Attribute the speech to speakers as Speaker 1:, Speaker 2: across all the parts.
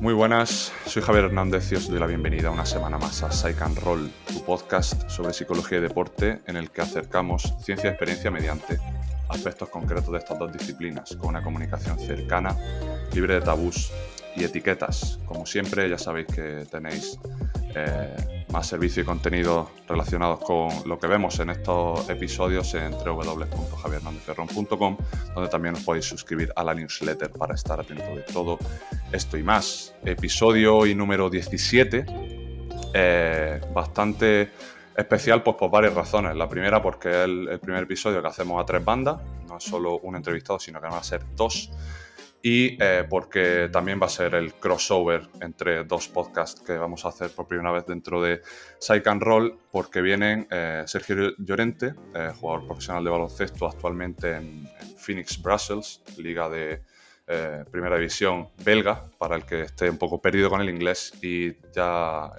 Speaker 1: Muy buenas, soy Javier Hernández y os doy la bienvenida una semana más a Psych and Roll, tu podcast sobre psicología y deporte en el que acercamos ciencia y experiencia mediante aspectos concretos de estas dos disciplinas, con una comunicación cercana, libre de tabús y etiquetas. Como siempre, ya sabéis que tenéis eh, más servicio y contenido relacionados con lo que vemos en estos episodios en www.javiernándezferrón.com, donde también os podéis suscribir a la newsletter para estar atento de todo esto y más. Episodio y número 17, eh, bastante especial pues, por varias razones. La primera porque es el primer episodio que hacemos a tres bandas, no es solo un entrevistado, sino que van a ser dos y eh, porque también va a ser el crossover entre dos podcasts que vamos a hacer por primera vez dentro de Psych and Roll, porque vienen eh, Sergio Llorente, eh, jugador profesional de baloncesto actualmente en, Phoenix Brussels, liga de primera división belga, para el que esté un poco perdido con el inglés, y ya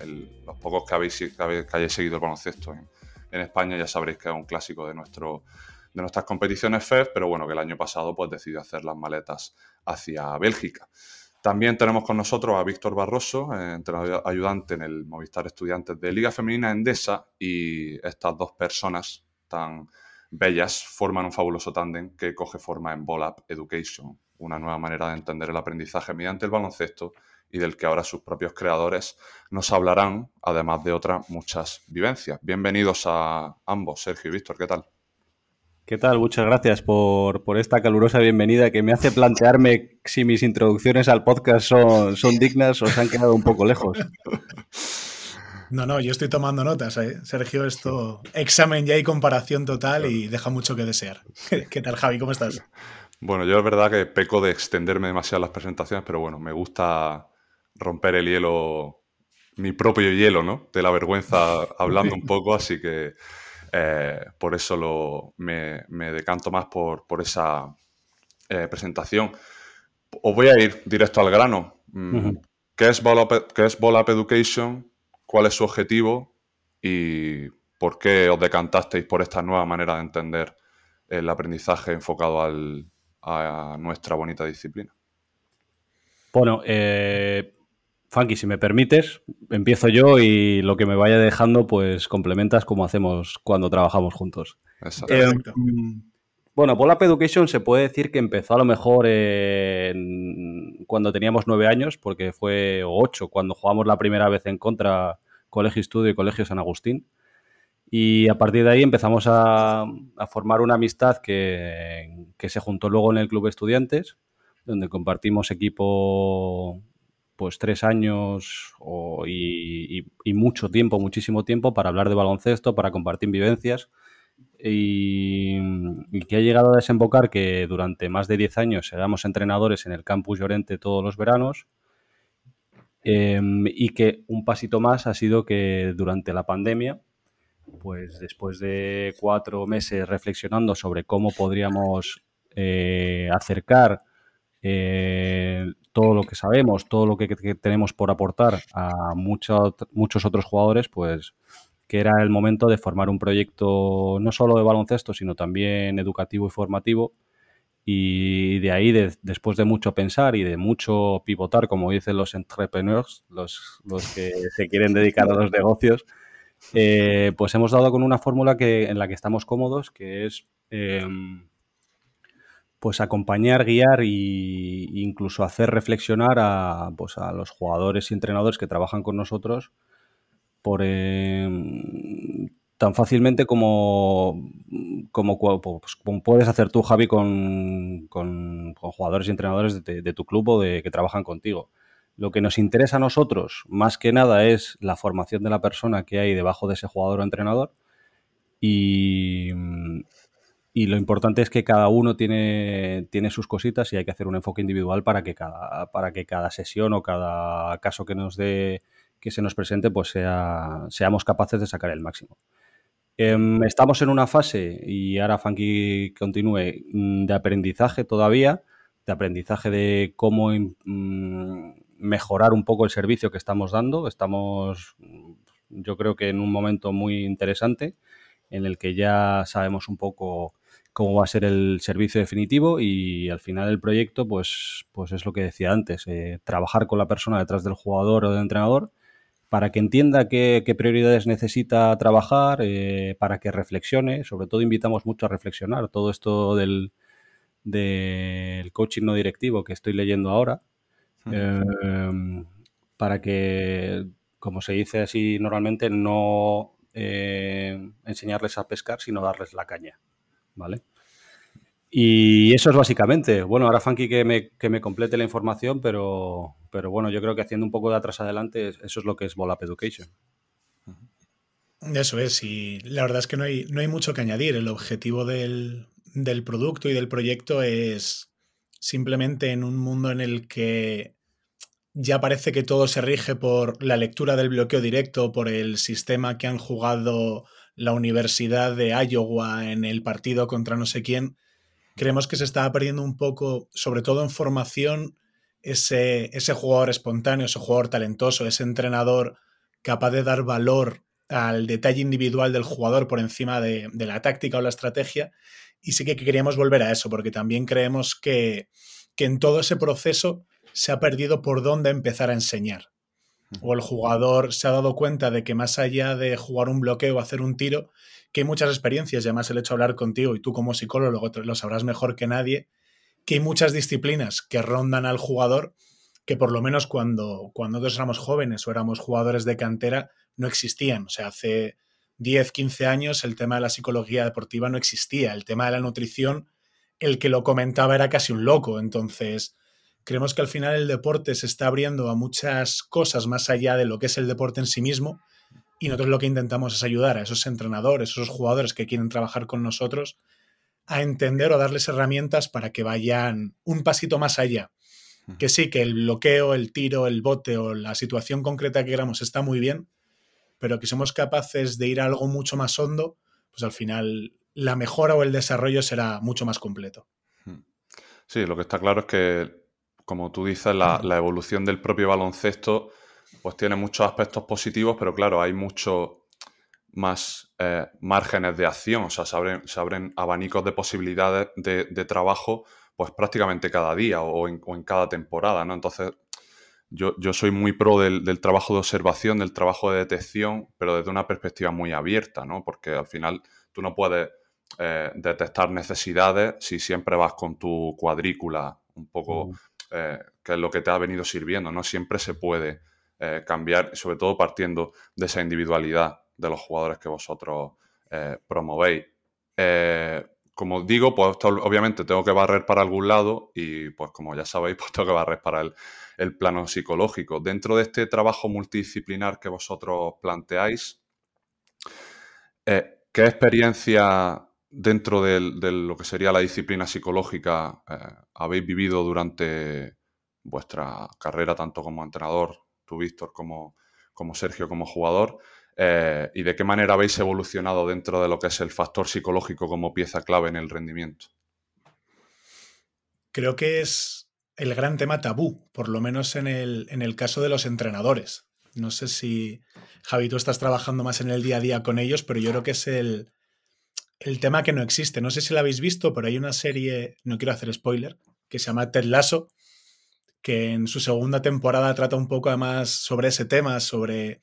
Speaker 1: los pocos que, habéis, que, hayáis seguido el baloncesto en, en España ya sabréis que es un clásico de nuestro de nuestras competiciones FEF, pero bueno, que el año pasado pues decidió hacer las maletas hacia Bélgica. También tenemos con nosotros a Víctor Barroso, eh, entrenador ayudante en el Movistar Estudiantes de Liga Femenina Endesa, y estas dos personas tan bellas forman un fabuloso tándem que coge forma en Ball Education, una nueva manera de entender el aprendizaje mediante el baloncesto y del que ahora sus propios creadores nos hablarán, además de otras muchas vivencias. Bienvenidos a ambos, Sergio y Víctor, ¿qué tal?
Speaker 2: ¿Qué tal? Muchas gracias por, esta calurosa bienvenida que me hace plantearme si mis introducciones al podcast son, son dignas o se han quedado un poco lejos.
Speaker 3: No, no, yo estoy tomando notas, ¿eh? Sergio, esto examen ya y comparación total y deja mucho que desear. ¿Qué tal, Javi? ¿Cómo estás?
Speaker 1: Bueno, yo es verdad que peco de extenderme demasiado las presentaciones, pero bueno, me gusta romper el hielo, mi propio hielo, ¿no? De la vergüenza hablando un poco, así que eh, por eso lo, me, decanto más por, esa eh, presentación. Os voy a ir directo al grano. Mm, ¿Qué es Ball Up, Education? ¿Cuál es su objetivo? ¿Y por qué os decantasteis por esta nueva manera de entender el aprendizaje enfocado a nuestra bonita disciplina?
Speaker 2: Bueno, eh, Funky, si me permites, empiezo yo y lo que me vaya dejando, pues complementas como hacemos cuando trabajamos juntos. Eh, bueno, Up Education se puede decir que empezó a lo mejor cuando teníamos nueve años, porque fue ocho, cuando jugamos la primera vez en contra Colegio Estudio y Colegio San Agustín. Y a partir de ahí empezamos a, formar una amistad que, que, se juntó luego en el Club Estudiantes, donde compartimos equipo pues tres años y, mucho tiempo, muchísimo tiempo para hablar de baloncesto, para compartir vivencias. Y, que ha llegado a desembocar que durante más de diez años éramos entrenadores en el campus Llorente todos los veranos em, y que un pasito más ha sido que durante la pandemia, pues después de cuatro meses reflexionando sobre cómo podríamos eh, acercar eh, todo lo que sabemos, todo lo que, tenemos por aportar a muchos otros jugadores, pues que era el momento de formar un proyecto no solo de baloncesto, sino también educativo y formativo. Y de ahí, después de mucho pensar y de mucho pivotar, como dicen los entrepreneurs, los, que se quieren dedicar a los negocios, eh, pues hemos dado con una fórmula que, en la que estamos cómodos, que es em, pues acompañar, guiar e incluso hacer reflexionar a, pues a los jugadores y entrenadores que trabajan con nosotros por em, tan fácilmente como, como, pues, puedes hacer tú, Javi, con, jugadores y entrenadores de, tu club o de que trabajan contigo. Lo que nos interesa a nosotros, más que nada, es la formación de la persona que hay debajo de ese jugador o entrenador y, y lo importante es que cada uno tiene, tiene sus cositas y hay que hacer un enfoque individual para que cada, para que cada sesión o cada caso que nos dé, que se nos presente, pues sea, seamos capaces de sacar el máximo. Em, estamos en una fase, y ahora Funky continúe, mm, de aprendizaje todavía, de aprendizaje de cómo mm, mejorar un poco el servicio que estamos dando. Estamos, yo creo que en un momento muy interesante en el que ya sabemos un poco cómo va a ser el servicio definitivo y al final el proyecto, pues, pues es lo que decía antes, eh, trabajar con la persona detrás del jugador o del entrenador para que entienda qué, prioridades necesita trabajar, eh, para que reflexione. Sobre todo invitamos mucho a reflexionar todo esto del, del coaching no directivo que estoy leyendo ahora, em, para que, como se dice así normalmente, no eh, enseñarles a pescar, sino darles la caña. ¿Vale? Y eso es básicamente. Bueno, ahora Funky que me, que me complete la información, pero, pero bueno, yo creo que haciendo un poco de atrás adelante, eso es lo que es Volap Education.
Speaker 3: Eso es, y la verdad es que no hay, no hay mucho que añadir. El objetivo del, del producto y del proyecto es simplemente en un mundo en el que ya parece que todo se rige por la lectura del bloqueo directo, por el sistema que han jugado la Universidad de Iowa en el partido contra no sé quién, creemos que se estaba perdiendo un poco, sobre todo en formación, ese, ese jugador espontáneo, ese jugador talentoso, ese entrenador capaz de dar valor al detalle individual del jugador por encima de, la táctica o la estrategia. Y sí que queríamos volver a eso, porque también creemos que, que en todo ese proceso se ha perdido por dónde empezar a enseñar. O el jugador se ha dado cuenta de que más allá de jugar un bloqueo o hacer un tiro, que hay muchas experiencias, y además el hecho de hablar contigo y tú como psicólogo lo sabrás mejor que nadie, que hay muchas disciplinas que rondan al jugador que por lo menos cuando, cuando nosotros éramos jóvenes o éramos jugadores de cantera no existían. O sea, hace 10, 15 años el tema de la psicología deportiva no existía. El tema de la nutrición, el que lo comentaba era casi un loco. Entonces, creemos que al final el deporte se está abriendo a muchas cosas más allá de lo que es el deporte en sí mismo. Y nosotros lo que intentamos es ayudar a esos entrenadores, esos jugadores que quieren trabajar con nosotros a entender o darles herramientas para que vayan un pasito más allá. Que sí, que el bloqueo, el tiro, el bote o la situación concreta que queramos está muy bien, pero que somos capaces de ir a algo mucho más hondo, pues al final la mejora o el desarrollo será mucho más completo.
Speaker 1: Sí, lo que está claro es que, como tú dices, la, la evolución del propio baloncesto pues tiene muchos aspectos positivos, pero claro, hay mucho más eh, márgenes de acción, o sea, se abren, abanicos de posibilidades de, trabajo pues prácticamente cada día o en, cada temporada, ¿no? Entonces, yo, soy muy pro del, trabajo de observación, del trabajo de detección, pero desde una perspectiva muy abierta, ¿no? Porque al final tú no puedes eh, detectar necesidades si siempre vas con tu cuadrícula un poco, eh, que es lo que te ha venido sirviendo, ¿no? Siempre se puede cambiar, sobre todo partiendo de esa individualidad de los jugadores que vosotros eh, promovéis. Eh, como digo, pues obviamente tengo que barrer para algún lado y pues como ya sabéis, pues tengo que barrer para el, plano psicológico. Dentro de este trabajo multidisciplinar que vosotros planteáis, eh, ¿qué experiencia dentro de, lo que sería la disciplina psicológica habéis vivido durante vuestra carrera, tanto como entrenador, tú Víctor, como, como Sergio, como jugador? Eh, y de qué manera habéis evolucionado dentro de lo que es el factor psicológico como pieza clave en el rendimiento.
Speaker 3: Creo que es el gran tema tabú, por lo menos en el, en el caso de los entrenadores. No sé si, Javi, tú estás trabajando más en el día a día con ellos, pero yo creo que es el, el tema que no existe. No sé si lo habéis visto, pero hay una serie, no quiero hacer spoiler, que se llama Ted Lasso, que en su segunda temporada trata un poco más sobre ese tema, sobre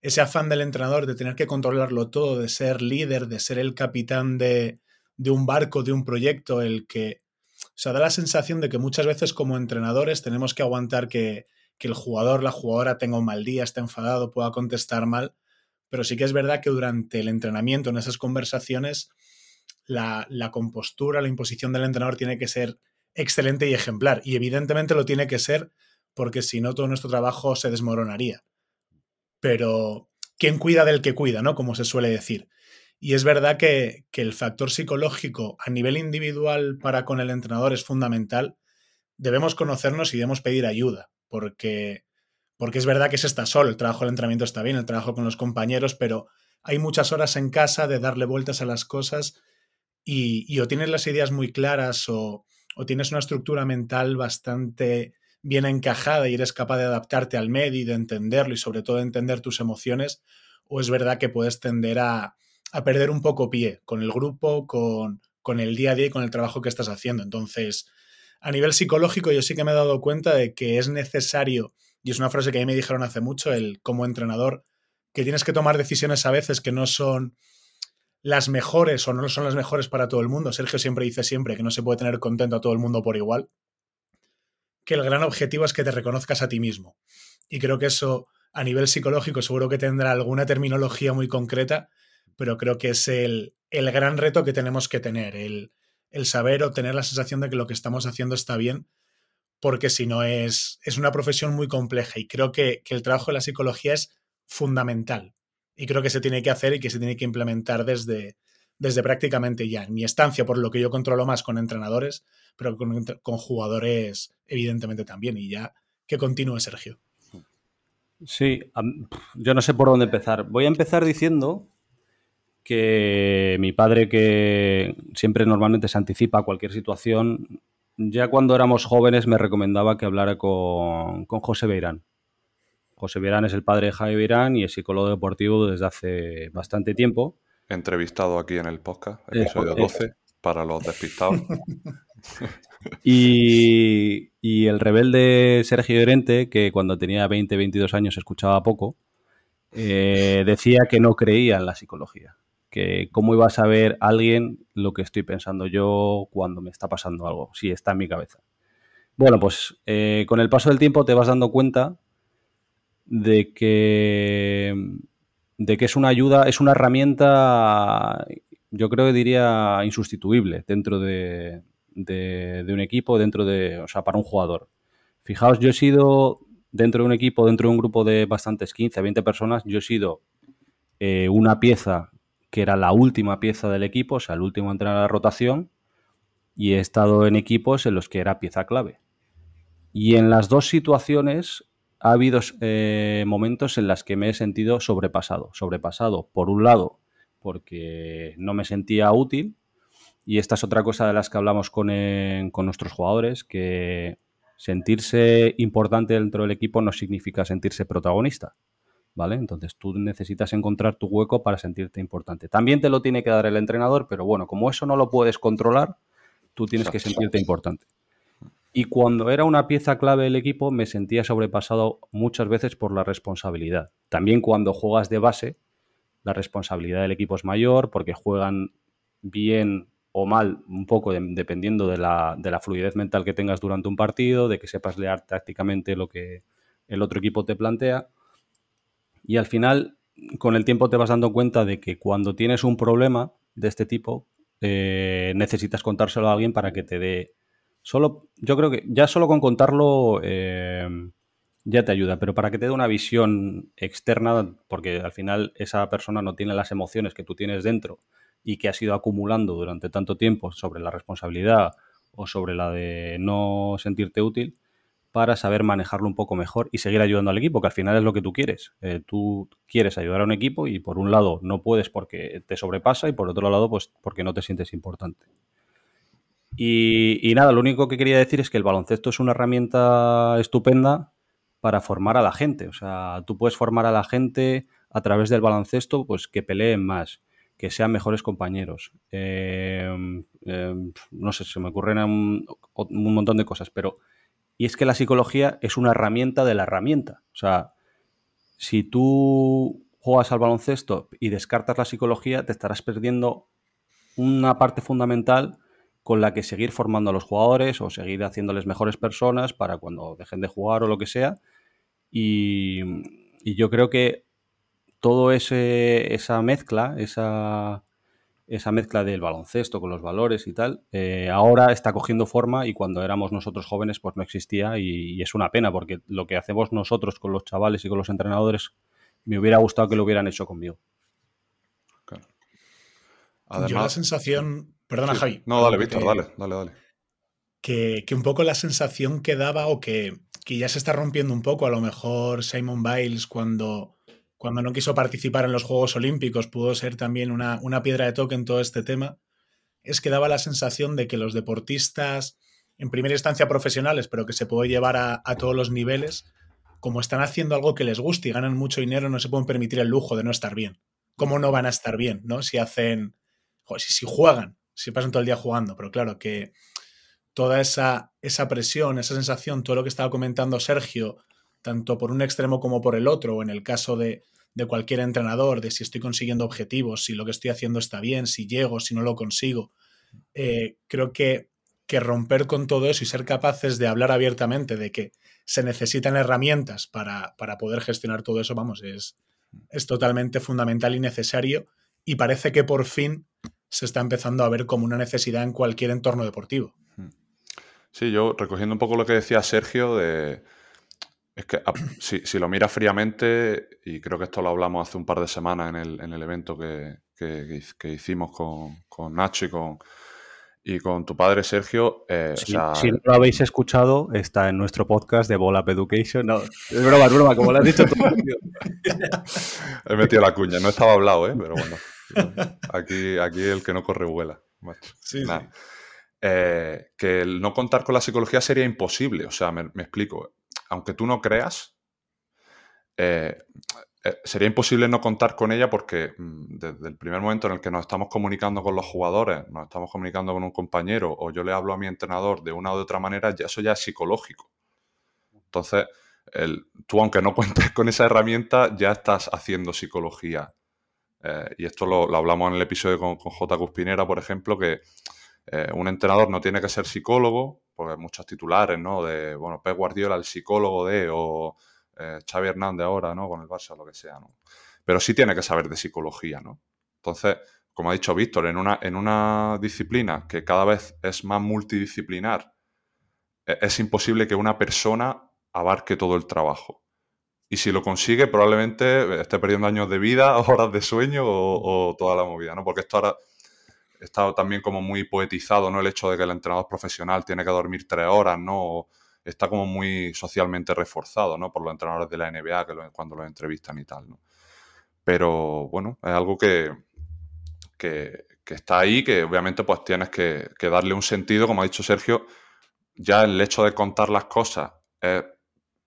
Speaker 3: ese afán del entrenador de tener que controlarlo todo, de ser líder, de ser el capitán de, un barco, de un proyecto, el que... O sea, da la sensación de que muchas veces como entrenadores tenemos que aguantar que, el jugador, la jugadora tenga un mal día, esté enfadado, pueda contestar mal, pero sí que es verdad que durante el entrenamiento, en esas conversaciones, la, compostura, la imposición del entrenador tiene que ser excelente y ejemplar. Y evidentemente lo tiene que ser porque si no todo nuestro trabajo se desmoronaría pero ¿quién cuida del que cuida, ¿no? Como se suele decir. Y es verdad que, el factor psicológico a nivel individual para con el entrenador es fundamental. Debemos conocernos y debemos pedir ayuda, porque, porque es verdad que se está solo, el trabajo del entrenamiento está bien, el trabajo con los compañeros, pero hay muchas horas en casa de darle vueltas a las cosas y, o tienes las ideas muy claras o, o tienes una estructura mental bastante bien encajada y eres capaz de adaptarte al medio y de entenderlo y sobre todo de entender tus emociones, o es verdad que puedes tender a, a perder un poco pie con el grupo, con, con el día a día y con el trabajo que estás haciendo. Entonces, a nivel psicológico yo sí que me he dado cuenta de que es necesario, y es una frase que a mí me dijeron hace mucho, el como entrenador, que tienes que tomar decisiones a veces que no son las mejores o no son las mejores para todo el mundo. Sergio siempre dice siempre que no se puede tener contento a todo el mundo por igual. Que el gran objetivo es que te reconozcas a ti mismo. Y creo que eso a nivel psicológico seguro que tendrá alguna terminología muy concreta, pero creo que es el, el gran reto que tenemos que tener, el, el, saber o tener la sensación de que lo que estamos haciendo está bien, porque si no es, es una profesión muy compleja y creo que, que el trabajo de la psicología es fundamental y creo que se tiene que hacer y que se tiene que implementar desde, desde prácticamente ya. En mi estancia, por lo que yo controlo más con entrenadores, pero con, con jugadores evidentemente también. Y ya que continúe Sergio.
Speaker 2: Sí, yo no sé por dónde empezar. Voy a empezar diciendo que mi padre, que siempre normalmente se anticipa a cualquier situación, ya cuando éramos jóvenes me recomendaba que hablara con, con José Beirán. José Verán es el padre de Javi Verán y es psicólogo deportivo desde hace bastante tiempo.
Speaker 1: Entrevistado aquí en el podcast, episodio 12, para los despistados.
Speaker 2: y, el rebelde Sergio Llorente, que cuando tenía 20, 22 años escuchaba poco, eh, decía que no creía en la psicología. Que cómo iba a saber alguien lo que estoy pensando yo cuando me está pasando algo, si está en mi cabeza. Bueno, pues eh, con el paso del tiempo te vas dando cuenta de que, de que es una ayuda, es una herramienta, yo creo que diría insustituible dentro de, de, un equipo, dentro de, o sea, para un jugador. Fijaos, yo he sido dentro de un equipo, dentro de un grupo de bastantes 15, 20 personas, yo he sido eh, una pieza que era la última pieza del equipo, o sea, el último en a la rotación, y he estado en equipos en los que era pieza clave. Y en las dos situaciones ha habido eh, momentos en los que me he sentido sobrepasado. Sobrepasado, por un lado, porque no me sentía útil, y esta es otra cosa de las que hablamos con, con nuestros jugadores, que sentirse importante dentro del equipo no significa sentirse protagonista. ¿Vale? Entonces tú necesitas encontrar tu hueco para sentirte importante. También te lo tiene que dar el entrenador, pero bueno, como eso no lo puedes controlar, tú tienes que sentirte importante. Y cuando era una pieza clave del equipo me sentía sobrepasado muchas veces por la responsabilidad. También cuando juegas de base, la responsabilidad del equipo es mayor porque juegan bien o mal, un poco dependiendo de la, de la, fluidez mental que tengas durante un partido, de que sepas leer tácticamente lo que el otro equipo te plantea. Y al final, con el tiempo te vas dando cuenta de que cuando tienes un problema de este tipo, eh, necesitas contárselo a alguien para que te dé Solo, yo creo que ya solo con contarlo eh, ya te ayuda, pero para que te dé una visión externa, porque al final esa persona no tiene las emociones que tú tienes dentro y que has ido acumulando durante tanto tiempo sobre la responsabilidad o sobre la de no sentirte útil, para saber manejarlo un poco mejor y seguir ayudando al equipo, que al final es lo que tú quieres. Eh, tú quieres ayudar a un equipo y por un lado no puedes porque te sobrepasa y por otro lado pues porque no te sientes importante. Y, nada, lo único que quería decir es que el baloncesto es una herramienta estupenda para formar a la gente. O sea, tú puedes formar a la gente a través del baloncesto, pues que peleen más, que sean mejores compañeros. Em, em, no sé, se me ocurren un, un, montón de cosas, pero... Y es que la psicología es una herramienta de la herramienta. O sea, si tú juegas al baloncesto y descartas la psicología, te estarás perdiendo una parte fundamental con la que seguir formando a los jugadores o seguir haciéndoles mejores personas para cuando dejen de jugar o lo que sea. Y, yo creo que todo ese esa mezcla, esa, esa mezcla del baloncesto con los valores y tal, eh, ahora está cogiendo forma y cuando éramos nosotros jóvenes pues no existía y, es una pena porque lo que hacemos nosotros con los chavales y con los entrenadores me hubiera gustado que lo hubieran hecho conmigo.
Speaker 3: Además, yo la sensación, Perdona, Javi.
Speaker 1: No, dale, Víctor, dale, dale, dale.
Speaker 3: Que, un poco la sensación que daba, o que, ya se está rompiendo un poco, a lo mejor Simon Biles cuando, cuando no quiso participar en los Juegos Olímpicos pudo ser también una, una piedra de toque en todo este tema, es que daba la sensación de que los deportistas en primera instancia profesionales, pero que se puede llevar a, todos los niveles, como están haciendo algo que les guste y ganan mucho dinero, no se pueden permitir el lujo de no estar bien. ¿Cómo no van a estar bien, no? Si hacen, si, si juegan, si pasan todo el día jugando, pero claro que toda esa, esa presión, esa sensación, todo lo que estaba comentando Sergio, tanto por un extremo como por el otro, o en el caso de, de cualquier entrenador, de si estoy consiguiendo objetivos, si lo que estoy haciendo está bien, si llego, si no lo consigo. Eh, creo que, que, romper con todo eso y ser capaces de hablar abiertamente de que se necesitan herramientas para, para poder gestionar todo eso, vamos, es, es totalmente fundamental y necesario y parece que por fin se está empezando a ver como una necesidad en cualquier entorno deportivo.
Speaker 1: Sí, yo recogiendo un poco lo que decía Sergio de es que si, lo miras fríamente, y creo que esto lo hablamos hace un par de semanas en el, en el evento que, hicimos con, Nacho y con, y con tu padre Sergio. Eh,
Speaker 2: si no lo habéis escuchado, está en nuestro podcast de Bola Education. No, es broma, es broma, como lo has dicho tú.
Speaker 1: He metido la cuña, no estaba hablado, ¿eh? pero bueno. Aquí, aquí el que no corre vuela. Sí, eh, que el no contar con la psicología sería imposible. O sea, me explico aunque tú no creas, eh, eh, sería imposible no contar con ella porque mm, desde el primer momento en el que nos estamos comunicando con los jugadores, nos estamos comunicando con un compañero o yo le hablo a mi entrenador de una u otra manera, ya, eso ya es psicológico. Entonces, tú aunque no cuentes con esa herramienta, ya estás haciendo psicología. Eh, y esto lo, hablamos en el episodio con, con J. Cuspinera, por ejemplo, que un entrenador no tiene que ser psicólogo, porque hay muchos titulares, ¿no? De, bueno, Pep Guardiola, el psicólogo de, o eh, Xavi Hernández ahora, ¿no? Con el Barça, lo que sea, ¿no? Pero sí tiene que saber de psicología, ¿no? Entonces, como ha dicho Víctor, en una, en una disciplina que cada vez es más multidisciplinar, e, es imposible que una persona abarque todo el trabajo. Y si lo consigue, probablemente esté perdiendo años de vida, horas de sueño o toda la movida, ¿no? Porque esto ahora está también como muy poetizado, ¿no? El hecho de que el entrenador profesional tiene que dormir tres horas, ¿no? está como muy socialmente reforzado, ¿no? Por los entrenadores de la NBA que cuando los entrevistan y tal, ¿no? Pero bueno, es algo que, que, está ahí, que obviamente pues tienes que, que, darle un sentido, como ha dicho Sergio, ya el hecho de contar las cosas es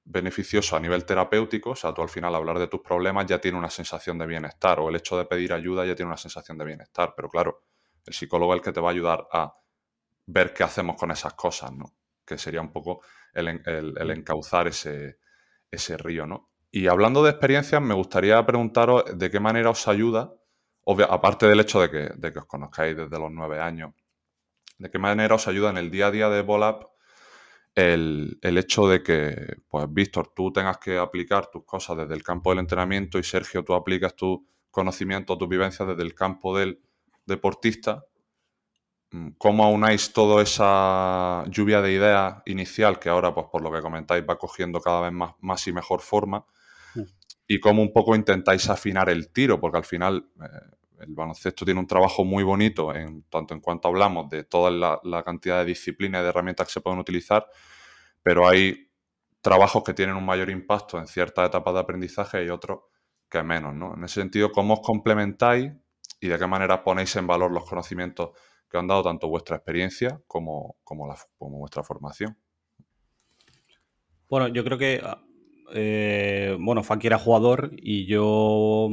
Speaker 1: beneficioso a nivel terapéutico, o sea, tú al final hablar de tus problemas ya tiene una sensación de bienestar, o el hecho de pedir ayuda ya tiene una sensación de bienestar, pero claro, el psicólogo es el que te va a ayudar a ver qué hacemos con esas cosas, ¿no? Que sería un poco el, encauzar ese, ese río, ¿no? Y hablando de experiencias, me gustaría preguntaros de qué manera os ayuda, aparte del hecho de que, os conozcáis desde los nueve años, de qué manera os ayuda en el día a día de Volap el, el, hecho de que, pues, Víctor, tú tengas que aplicar tus cosas desde el campo del entrenamiento y Sergio, tú aplicas tu conocimiento, tus vivencias desde el campo del deportista, mm, ¿cómo aunáis toda esa lluvia de ideas inicial que ahora, pues por lo que comentáis, va cogiendo cada vez más, más y mejor forma? Mm. Y cómo un poco intentáis afinar el tiro, porque al final eh, el baloncesto tiene un trabajo muy bonito, en tanto en cuanto hablamos de toda la, cantidad de disciplinas y de herramientas que se pueden utilizar, pero hay trabajos que tienen un mayor impacto en ciertas etapas de aprendizaje y otros que menos, ¿no? En ese sentido, ¿cómo os complementáis y de qué manera ponéis en valor los conocimientos que han dado tanto vuestra experiencia como, como, vuestra formación.
Speaker 2: Bueno, yo creo que, eh, bueno, Funky era jugador y yo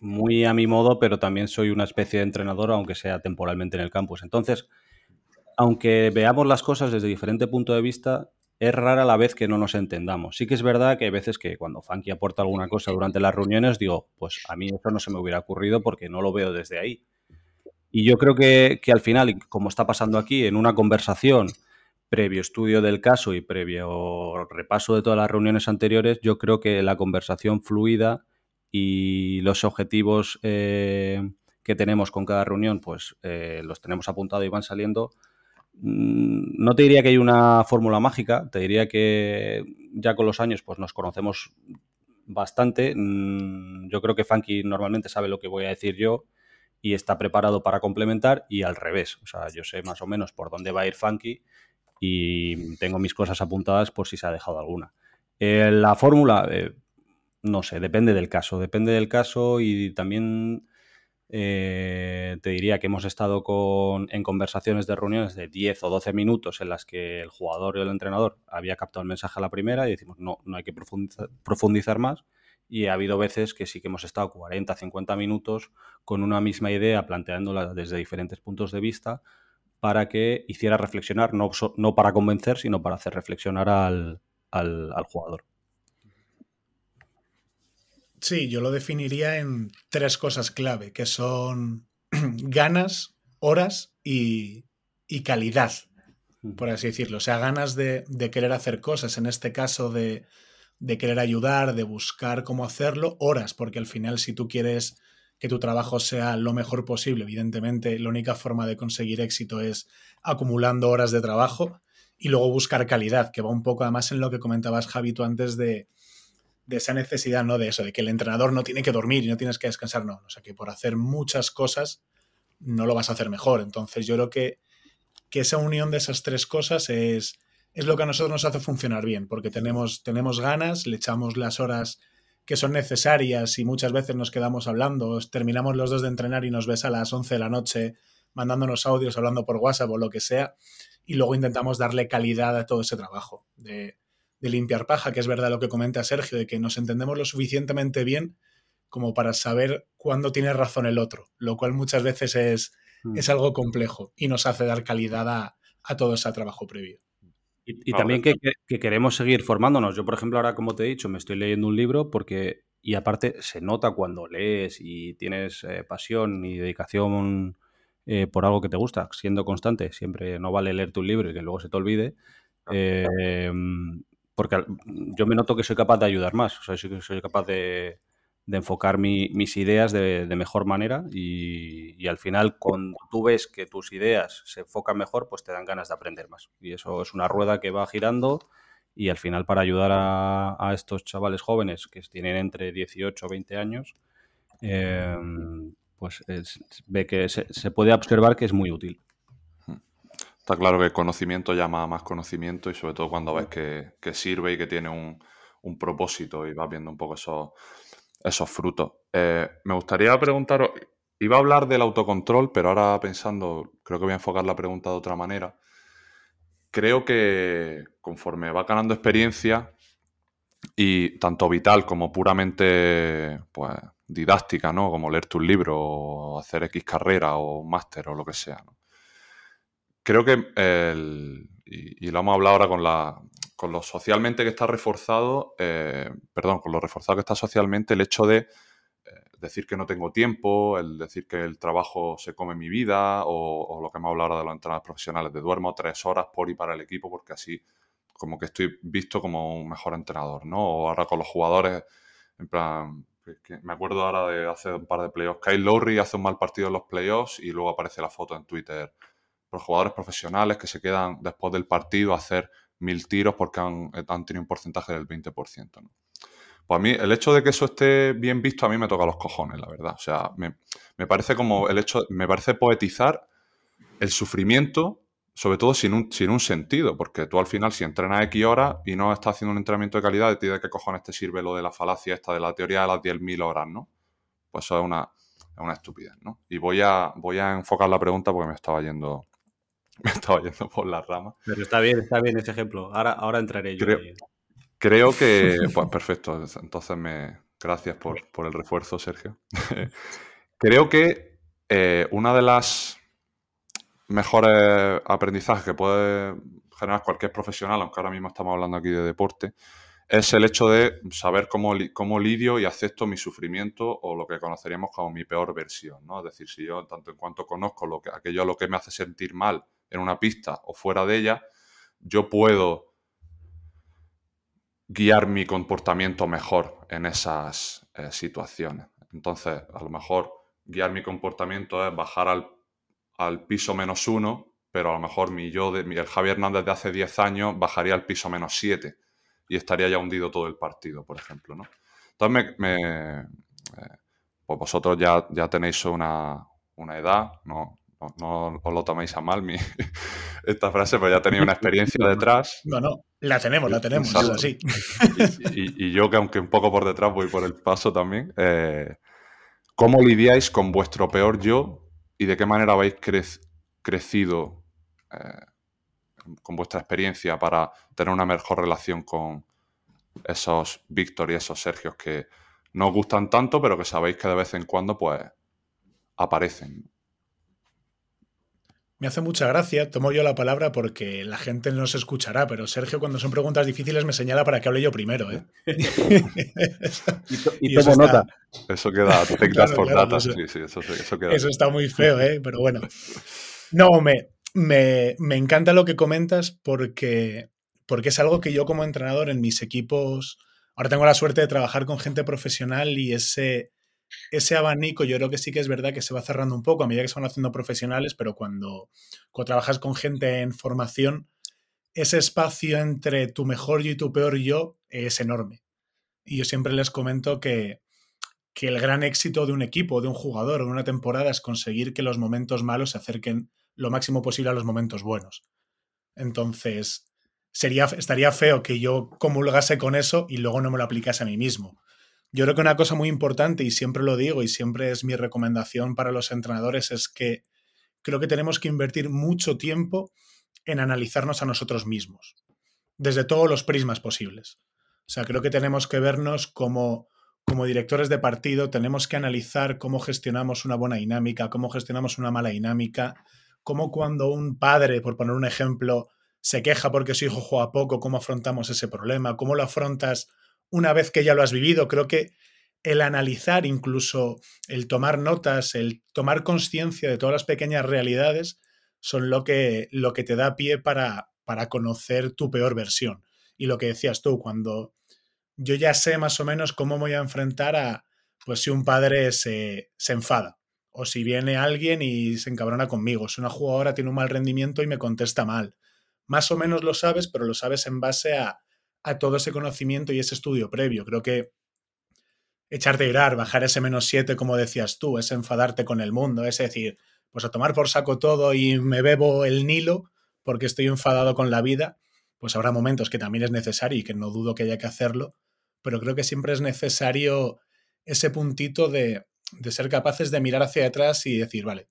Speaker 2: muy a mi modo, pero también soy una especie de entrenador, aunque sea temporalmente en el campus. Entonces, aunque veamos las cosas desde diferente punto de vista, es rara la vez que no nos entendamos. Sí que es verdad que hay veces que cuando Funky aporta alguna cosa durante las reuniones, digo, pues a mí eso no se me hubiera ocurrido porque no lo veo desde ahí. Y yo creo que, al final, como está pasando aquí, en una conversación previo estudio del caso y previo repaso de todas las reuniones anteriores, yo creo que la conversación fluida y los objetivos eh, que tenemos con cada reunión, pues eh, los tenemos apuntados y van saliendo no te diría que hay una fórmula mágica, te diría que ya con los años pues nos conocemos bastante. Mm, yo creo que Funky normalmente sabe lo que voy a decir yo y está preparado para complementar y al revés. O sea, yo sé más o menos por dónde va a ir Funky y tengo mis cosas apuntadas por si se ha dejado alguna. Eh, la fórmula, eh, no sé, depende del caso, depende del caso y también eh, te diría que hemos estado con, en conversaciones de reuniones de 10 o 12 minutos en las que el jugador y el entrenador había captado el mensaje a la primera y decimos, no, no hay que profundizar, más. Y ha habido veces que sí que hemos estado 40, 50 minutos con una misma idea, planteándola desde diferentes puntos de vista, para que hiciera reflexionar, no, no para convencer, sino para hacer reflexionar al, al jugador.
Speaker 3: Sí, yo lo definiría en tres cosas clave, que son ganas, horas y, calidad, por así decirlo. O sea, ganas de, querer hacer cosas, en este caso de, de, querer ayudar, de buscar cómo hacerlo, horas, porque al final si tú quieres que tu trabajo sea lo mejor posible, evidentemente la única forma de conseguir éxito es acumulando horas de trabajo y luego buscar calidad, que va un poco además en lo que comentabas, Javi, tú antes de de esa necesidad, ¿no? De eso, de que el entrenador no tiene que dormir y no tienes que descansar, no. O sea, que por hacer muchas cosas no lo vas a hacer mejor. Entonces, yo creo que, que esa unión de esas tres cosas es, es lo que a nosotros nos hace funcionar bien, porque tenemos, tenemos ganas, le echamos las horas que son necesarias y muchas veces nos quedamos hablando, terminamos los dos de entrenar y nos ves a las 11 de la noche mandándonos audios, hablando por WhatsApp o lo que sea, y luego intentamos darle calidad a todo ese trabajo, de, de limpiar paja, que es verdad lo que comenta Sergio, de que nos entendemos lo suficientemente bien como para saber cuándo tiene razón el otro, lo cual muchas veces es, mm. es algo complejo y nos hace dar calidad a, todo ese trabajo previo.
Speaker 2: Y, también que, queremos seguir formándonos. Yo, por ejemplo, ahora, como te he dicho, me estoy leyendo un libro porque, y aparte, se nota cuando lees y tienes eh, pasión y dedicación eh, por algo que te gusta, siendo constante. Siempre no vale leerte un libro y que luego se te olvide. Eh, porque yo me noto que soy capaz de ayudar más, o sea, soy, soy capaz de, enfocar mis ideas de, mejor manera y, al final cuando tú ves que tus ideas se enfocan mejor, pues te dan ganas de aprender más. Y eso es una rueda que va girando y al final para ayudar a, estos chavales jóvenes que tienen entre 18 o 20 años, em, pues ve que se puede observar que es muy útil.
Speaker 1: Está claro que el conocimiento llama a más conocimiento y sobre todo cuando ves que, sirve y que tiene un, propósito y vas viendo un poco esos, esos frutos. Eh, me gustaría preguntaros, iba a hablar del autocontrol, pero ahora pensando, creo que voy a enfocar la pregunta de otra manera. Creo que conforme va ganando experiencia y tanto vital como puramente pues, didáctica, ¿no? Como leerte un libro o hacer X carrera o máster o lo que sea, ¿no? Creo que, el, y, lo hemos hablado ahora con, la, con lo socialmente que está reforzado, eh, perdón, con lo reforzado que está socialmente, el hecho de eh, decir que no tengo tiempo, el decir que el trabajo se come mi vida, o, lo que hemos hablado ahora de los entrenadores profesionales, de duermo tres horas por y para el equipo porque así como que estoy visto como un mejor entrenador, ¿no? O ahora con los jugadores, en plan, me acuerdo ahora de hace un par de playoffs, Kyle Lowry hace un mal partido en los playoffs y luego aparece la foto en Twitter los jugadores profesionales que se quedan después del partido a hacer mil tiros porque han, tenido un porcentaje del 20%. Pues a mí, el hecho de que eso esté bien visto, a mí me toca los cojones, la verdad. O sea, me, parece como el hecho, me parece poetizar el sufrimiento, sobre todo sin un, sin un sentido, porque tú al final, si entrenas X horas y no estás haciendo un entrenamiento de calidad, ¿de qué cojones te sirve lo de la falacia esta de la teoría de las 10.000 horas, no? Pues eso es una, una estupidez, ¿no? Y voy a, voy a enfocar la pregunta porque me estaba yendo me estaba yendo por las ramas.
Speaker 2: Pero está bien, está bien ese ejemplo. Ahora, ahora entraré yo.
Speaker 1: Creo, que, pues perfecto. Entonces, me, gracias por, el refuerzo, Sergio. creo que eh, una de las mejores aprendizajes que puede generar cualquier profesional, aunque ahora mismo estamos hablando aquí de deporte, es el hecho de saber cómo, cómo lidio y acepto mi sufrimiento o lo que conoceríamos como mi peor versión, ¿no? Es decir, si yo, tanto en cuanto conozco lo que, aquello a lo que me hace sentir mal en una pista o fuera de ella, yo puedo guiar mi comportamiento mejor en esas eh, situaciones. Entonces, a lo mejor guiar mi comportamiento es bajar al, piso menos uno, pero a lo mejor mi yo, de, el Javier Hernández de hace 10 años, bajaría al piso menos 7 y estaría ya hundido todo el partido, por ejemplo. ¿no? Entonces, me, eh, pues vosotros ya, ya tenéis una, una edad, ¿no? No, os lo toméis a mal mi, esta frase, pero ya tenía una experiencia detrás.
Speaker 3: No, no, la tenemos, la tenemos, así.
Speaker 1: Y, yo que aunque un poco por detrás voy por el paso también, eh, ¿Cómo lidiáis con vuestro peor yo y de qué manera habéis crecido eh, con vuestra experiencia para tener una mejor relación con esos Víctor y esos Sergios que no os gustan tanto, pero que sabéis que de vez en cuando pues aparecen?
Speaker 3: Me hace mucha gracia, tomo yo la palabra porque la gente no se escuchará, pero Sergio cuando son preguntas difíciles me señala para que hable yo primero. ¿eh?
Speaker 2: y, tomo nota.
Speaker 1: Eso queda, te por data, sí, sí, eso, queda.
Speaker 3: Eso está muy feo, ¿eh? pero bueno. No, me, me, me, encanta lo que comentas porque, porque es algo que yo como entrenador en mis equipos, ahora tengo la suerte de trabajar con gente profesional y ese ese abanico yo creo que sí que es verdad que se va cerrando un poco a medida que se van haciendo profesionales, pero cuando, trabajas con gente en formación, ese espacio entre tu mejor yo y tu peor yo es enorme. Y yo siempre les comento que, que el gran éxito de un equipo, de un jugador de una temporada es conseguir que los momentos malos se acerquen lo máximo posible a los momentos buenos. Entonces, sería, estaría feo que yo comulgase con eso y luego no me lo aplicase a mí mismo. Yo creo que una cosa muy importante, y siempre lo digo, y siempre es mi recomendación para los entrenadores, es que creo que tenemos que invertir mucho tiempo en analizarnos a nosotros mismos, desde todos los prismas posibles. O sea, creo que tenemos que vernos como, como directores de partido, tenemos que analizar cómo gestionamos una buena dinámica, cómo gestionamos una mala dinámica, cómo cuando un padre, por poner un ejemplo, se queja porque su hijo juega poco, cómo afrontamos ese problema, cómo lo afrontas una vez que ya lo has vivido. Creo que el analizar, incluso el tomar notas, el tomar conciencia de todas las pequeñas realidades, son lo que, lo que te da pie para, para conocer tu peor versión. Y lo que decías tú, cuando yo ya sé más o menos cómo voy a enfrentar a, pues si un padre se, se enfada, o si viene alguien y se encabrona conmigo, si una jugadora tiene un mal rendimiento y me contesta mal. Más o menos lo sabes, pero lo sabes en base a, a todo ese conocimiento y ese estudio previo. Creo que echarte a irar, bajar ese menos 7, como decías tú, es enfadarte con el mundo, es decir, pues a tomar por saco todo y me bebo el Nilo porque estoy enfadado con la vida, pues habrá momentos que también es necesario y que no dudo que haya que hacerlo, pero creo que siempre es necesario ese puntito de, de ser capaces de mirar hacia atrás y decir, vale,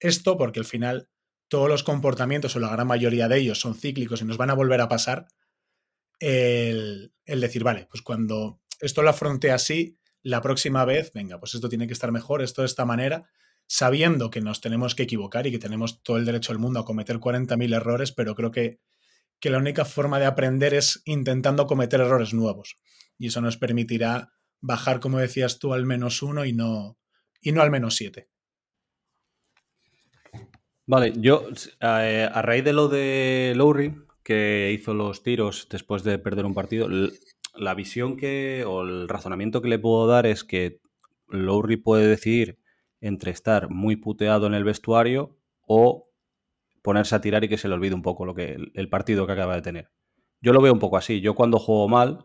Speaker 3: esto porque al final todos los comportamientos o la gran mayoría de ellos son cíclicos y nos van a volver a pasar, el, decir, vale, pues cuando esto lo afronte así, la próxima vez, venga, pues esto tiene que estar mejor, esto de esta manera, sabiendo que nos tenemos que equivocar y que tenemos todo el derecho del mundo a cometer 40.000 errores, pero creo que, que la única forma de aprender es intentando cometer errores nuevos. Y eso nos permitirá bajar, como decías tú, al menos uno y no, y no al menos siete.
Speaker 2: Vale, yo eh, a raíz de lo de Lowry, que hizo los tiros después de perder un partido, la visión que o el razonamiento que le puedo dar es que Lowry puede decidir entre estar muy puteado en el vestuario o ponerse a tirar y que se le olvide un poco lo que el partido que acaba de tener. Yo lo veo un poco así. Yo cuando juego mal,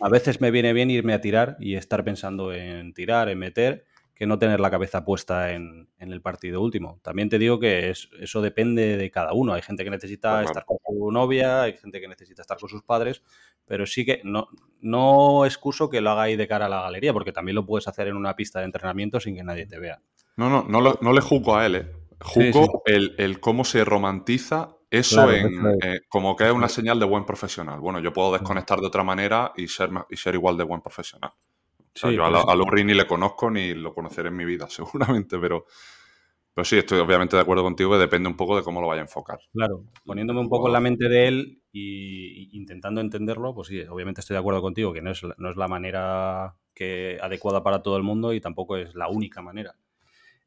Speaker 2: a veces me viene bien irme a tirar y estar pensando en tirar, en meter, que no tener la cabeza puesta en, el partido último. También te digo que eso depende de cada uno. Hay gente que necesita estar con su novia, hay gente que necesita estar con sus padres, pero sí que no, no excuso que lo haga ahí de cara a la galería, porque también lo puedes hacer en una pista de entrenamiento sin que nadie te vea.
Speaker 1: No, no, no, le juzgo a él, ¿eh? Juzgo El, cómo se romantiza eso en, eh, como que es una señal de buen profesional. Bueno, yo puedo desconectar de otra manera y ser, y ser igual de buen profesional yo a, pues ni le conozco ni lo conoceré en mi vida, seguramente, pero, pero sí, estoy obviamente de acuerdo contigo que depende un poco de cómo lo vaya a enfocar.
Speaker 2: Claro, poniéndome un poco en la mente de él e intentando entenderlo, pues sí, obviamente estoy de acuerdo contigo que no es, no es la manera que, adecuada para todo el mundo y tampoco es la única manera.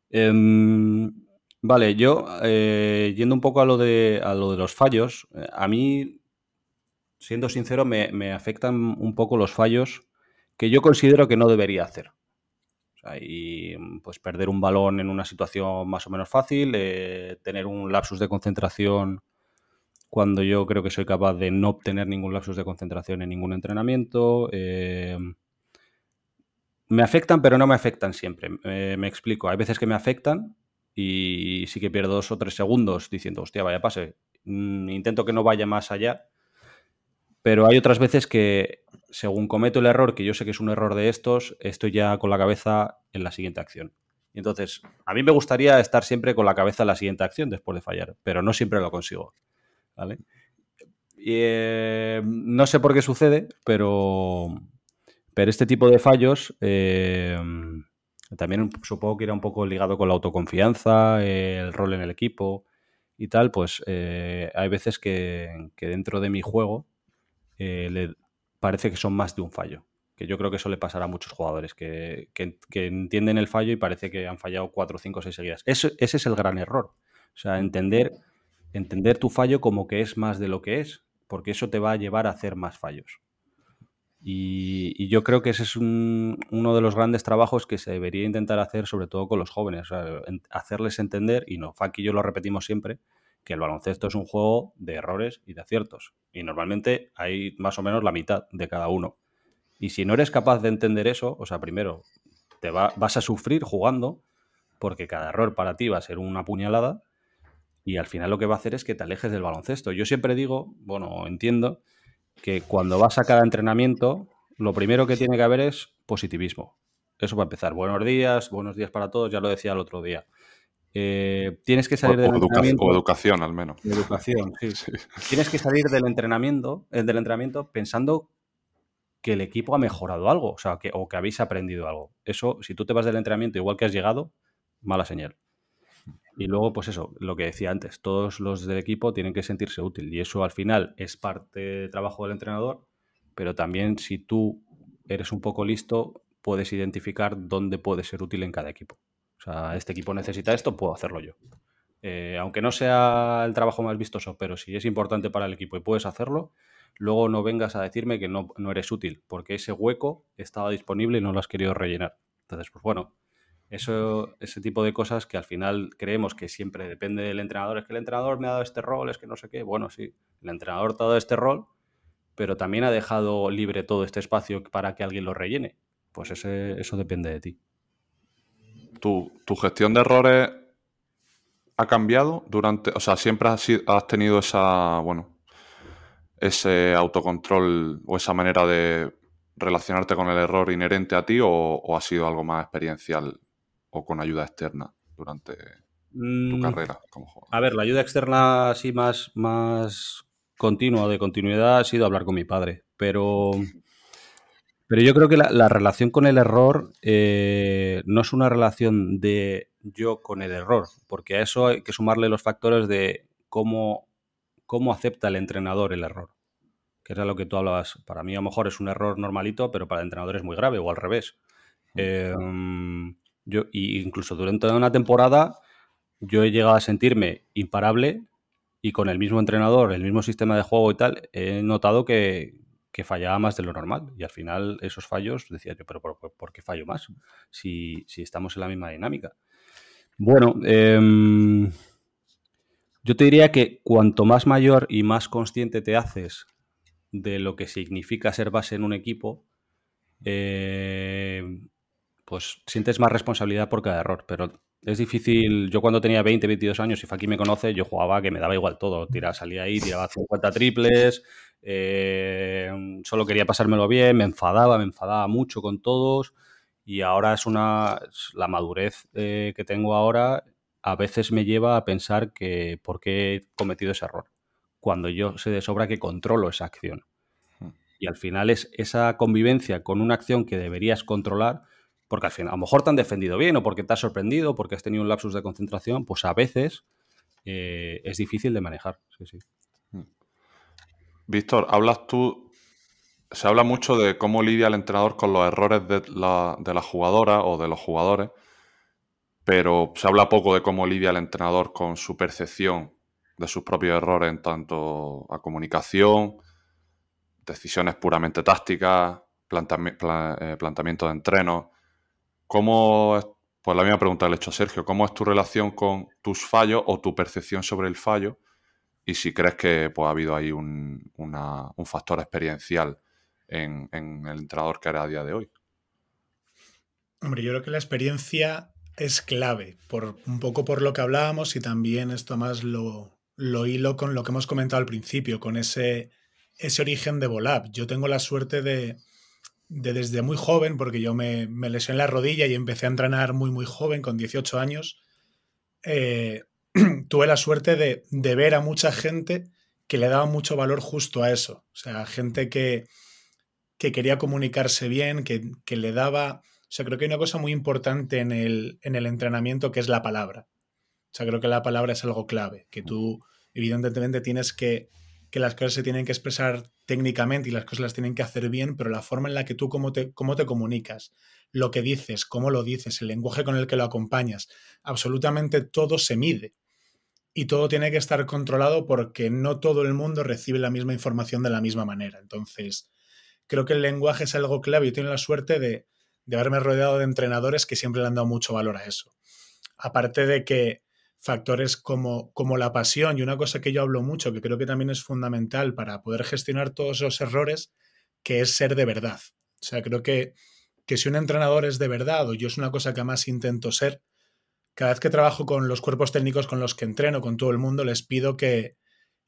Speaker 2: Em, vale, yo, eh, yendo un poco a lo de, a lo de los fallos, eh, a mí, siendo sincero, me, me afectan un poco los fallos que yo considero que no debería hacer. y pues perder un balón en una situación más o menos fácil, eh, tener un lapsus de concentración cuando yo creo que soy capaz de no obtener ningún lapsus de concentración en ningún entrenamiento. Eh, me afectan, pero no me afectan siempre. me explico. Hay veces que me afectan y sí que pierdo dos o tres segundos diciendo, hostia, vaya pase. Mm, intento que no vaya más allá Pero hay otras veces que, según cometo el error, que yo sé que es un error de estos, estoy ya con la cabeza en la siguiente acción. Entonces, a mí me gustaría estar siempre con la cabeza en la siguiente acción después de fallar, pero no siempre lo consigo. ¿Vale? Y, eh, no sé por qué sucede, pero, pero este tipo de fallos eh, también supongo que era un poco ligado con la autoconfianza, el rol en el equipo y tal, pues eh, hay veces que, dentro de mi juego le parece que son más de un fallo que yo creo que eso le pasará a muchos jugadores, que, entienden el fallo y parece que han fallado cuatro, cinco, seis seguidas. ese es el gran error. O sea, entender, entender tu fallo como que es más de lo que es, porque eso te va a llevar a hacer más fallos. Y, yo creo que ese es uno de los grandes trabajos que se debería intentar hacer, sobre todo con los jóvenes, hacerles entender, y no, Faki y yo lo repetimos siempre, que el baloncesto es un juego de errores y de aciertos. Y normalmente hay más o menos la mitad de cada uno. Y si no eres capaz de entender eso, o sea, primero, te vas a sufrir jugando, porque cada error para ti va a ser una puñalada, y al final lo que va a hacer es que te alejes del baloncesto. Yo siempre digo, bueno, entiendo, que cuando vas a cada entrenamiento, lo primero que tiene que haber es positivismo. Eso va a empezar. Buenos días, buenos días para todos, ya lo decía el otro día. Eh, tienes que salir del entrenamiento.
Speaker 1: O educación, al menos.
Speaker 2: Educación, sí. Tienes que salir del entrenamiento, del entrenamiento pensando que el equipo ha mejorado algo, o sea, que, o que habéis aprendido algo. Eso, si tú te vas del entrenamiento igual que has llegado, mala señal. Y luego, pues eso, lo que decía antes, todos los del equipo tienen que sentirse útil y eso al final es parte del trabajo del entrenador, pero también si tú eres un poco listo, puedes identificar dónde puede ser útil en cada equipo. O sea, este equipo necesita esto, puedo hacerlo yo. Eh, aunque no sea el trabajo más vistoso, pero si es importante para el equipo y puedes hacerlo, luego no vengas a decirme que no, eres útil, porque ese hueco estaba disponible y no lo has querido rellenar. Entonces, pues bueno, eso, ese tipo de cosas que al final creemos que siempre depende del entrenador. Es que el entrenador me ha dado este rol, es que no sé qué. Bueno, sí, el entrenador te ha dado este rol, pero también ha dejado libre todo este espacio para que alguien lo rellene. Pues eso depende de ti.
Speaker 1: ¿Tu, ¿Tu, gestión de errores ha cambiado durante, o sea, siempre has, has tenido esa, bueno, ese autocontrol o esa manera de relacionarte con el error inherente a ti o, ha sido algo más experiencial o con ayuda externa durante tu mm, carrera como jugador?
Speaker 2: A ver, la ayuda externa así más, más continua, de continuidad, ha sido hablar con mi padre, pero... Pero yo creo que la, relación con el error eh, no es una relación de yo con el error, porque a eso hay que sumarle los factores de cómo cómo acepta el entrenador el error. Que era lo que tú hablabas. Para mí a lo mejor es un error normalito, pero para el entrenador es muy grave o al revés. Em, yo, incluso durante una temporada yo he llegado a sentirme imparable y con el mismo entrenador, el mismo sistema de juego y tal, he notado que, fallaba más de lo normal. Y al final esos fallos, decía yo, pero ¿por, qué fallo más? Si, si, estamos en la misma dinámica. Bueno, eh, yo te diría que cuanto más mayor y más consciente te haces de lo que significa ser base en un equipo, eh, pues sientes más responsabilidad por cada error. Pero es difícil. Yo cuando tenía 20, 22 años, y Faki me conoce, yo jugaba que me daba igual todo. Tiraba, salía ahí, tiraba 50 triples, eh, solo quería pasármelo bien, me enfadaba, me enfadaba mucho con todos. Y ahora es una. La madurez eh, que tengo ahora a veces me lleva a pensar que por qué he cometido ese error, cuando yo sé de sobra que controlo esa acción. Y al final es esa convivencia con una acción que deberías controlar, porque al final a lo mejor te han defendido bien o porque te has sorprendido, porque has tenido un lapsus de concentración, pues a veces eh, es difícil de manejar. Hmm.
Speaker 1: Víctor, hablas tú, se habla mucho de cómo lidia el entrenador con los errores de la, de la jugadora o de los jugadores pero se habla poco de cómo lidia el entrenador con su percepción de sus propios errores en tanto a comunicación, decisiones puramente tácticas, eh, planteamiento de entreno. ¿Cómo, pues la misma pregunta le he hecho a Sergio, ¿cómo es tu relación con tus fallos o tu percepción sobre el fallo? Y si crees que pues, ha habido ahí un, factor experiencial en, en el entrenador que era a día de hoy.
Speaker 3: Hombre, yo creo que la experiencia es clave, por, un poco por lo que hablábamos y también esto más lo, lo hilo con lo que hemos comentado al principio, con ese ese origen de Volap. Yo tengo la suerte de, desde muy joven, porque yo me, me lesioné la rodilla y empecé a entrenar muy, muy joven, con 18 años, eh, tuve la suerte de, ver a mucha gente que le daba mucho valor justo a eso. O sea, gente que, que quería comunicarse bien, que, que, le daba... O sea, creo que hay una cosa muy importante en el, en el entrenamiento que es la palabra. O sea, creo que la palabra es algo clave, que tú evidentemente tienes que que las cosas se tienen que expresar técnicamente y las cosas las tienen que hacer bien, pero la forma en la que tú cómo te, cómo te comunicas, lo que dices, cómo lo dices, el lenguaje con el que lo acompañas, absolutamente todo se mide. Y todo tiene que estar controlado porque no todo el mundo recibe la misma información de la misma manera. Entonces, creo que el lenguaje es algo clave. Yo tengo la suerte de, de haberme rodeado de entrenadores que siempre le han dado mucho valor a eso. Aparte de que factores como, como la pasión y una cosa que yo hablo mucho, que creo que también es fundamental para poder gestionar todos esos errores, que es ser de verdad. O sea, creo que, que si un entrenador es de verdad, o yo es una cosa que más intento ser, cada vez que trabajo con los cuerpos técnicos con los que entreno, con todo el mundo, les pido que,